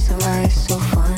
to you.